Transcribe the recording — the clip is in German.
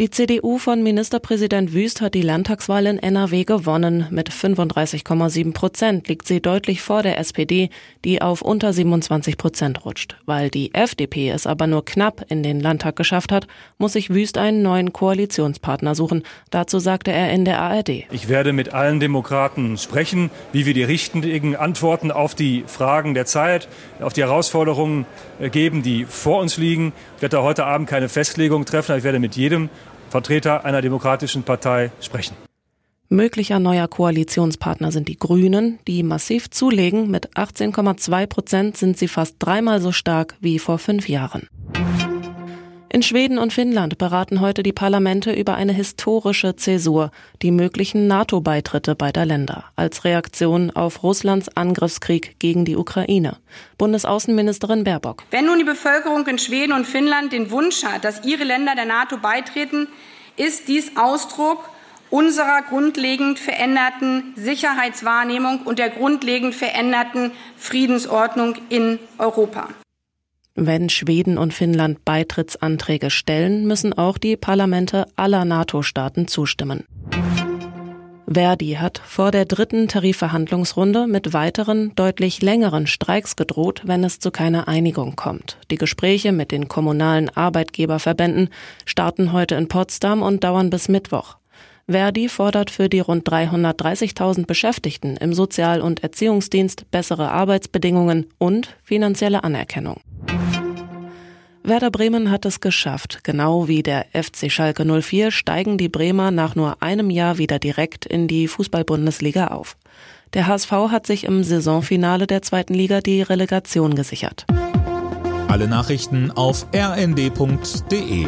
Die CDU von Ministerpräsident Wüst hat die Landtagswahl in NRW gewonnen. Mit 35,7 Prozent liegt sie deutlich vor der SPD, die auf unter 27 Prozent rutscht. Weil die FDP es aber nur knapp in den Landtag geschafft hat, muss sich Wüst einen neuen Koalitionspartner suchen. Dazu sagte er in der ARD. Ich werde mit allen Demokraten sprechen, wie wir die richtigen Antworten auf die Fragen der Zeit, auf die Herausforderungen äh, geben, die vor uns liegen. Ich werde heute Abend keine Festlegung treffen, ich werde mit jedem Vertreter einer demokratischen Partei sprechen. Möglicher neuer Koalitionspartner sind die Grünen, die massiv zulegen. Mit 18,2 Prozent sind sie fast dreimal so stark wie vor fünf Jahren. In Schweden und Finnland beraten heute die Parlamente über eine historische Zäsur, die möglichen NATO-Beitritte beider Länder, als Reaktion auf Russlands Angriffskrieg gegen die Ukraine. Bundesaußenministerin Baerbock. Wenn nun die Bevölkerung in Schweden und Finnland den Wunsch hat, dass ihre Länder der NATO beitreten, ist dies Ausdruck unserer grundlegend veränderten Sicherheitswahrnehmung und der grundlegend veränderten Friedensordnung in Europa. Wenn Schweden und Finnland Beitrittsanträge stellen, müssen auch die Parlamente aller NATO-Staaten zustimmen. Verdi hat vor der dritten Tarifverhandlungsrunde mit weiteren, deutlich längeren Streiks gedroht, wenn es zu keiner Einigung kommt. Die Gespräche mit den kommunalen Arbeitgeberverbänden starten heute in Potsdam und dauern bis Mittwoch. Verdi fordert für die rund 330.000 Beschäftigten im Sozial- und Erziehungsdienst bessere Arbeitsbedingungen und finanzielle Anerkennung. Werder Bremen hat es geschafft. Genau wie der FC Schalke 04 steigen die Bremer nach nur einem Jahr wieder direkt in die Fußball-Bundesliga auf. Der HSV hat sich im Saisonfinale der zweiten Liga die Relegation gesichert. Alle Nachrichten auf rnd.de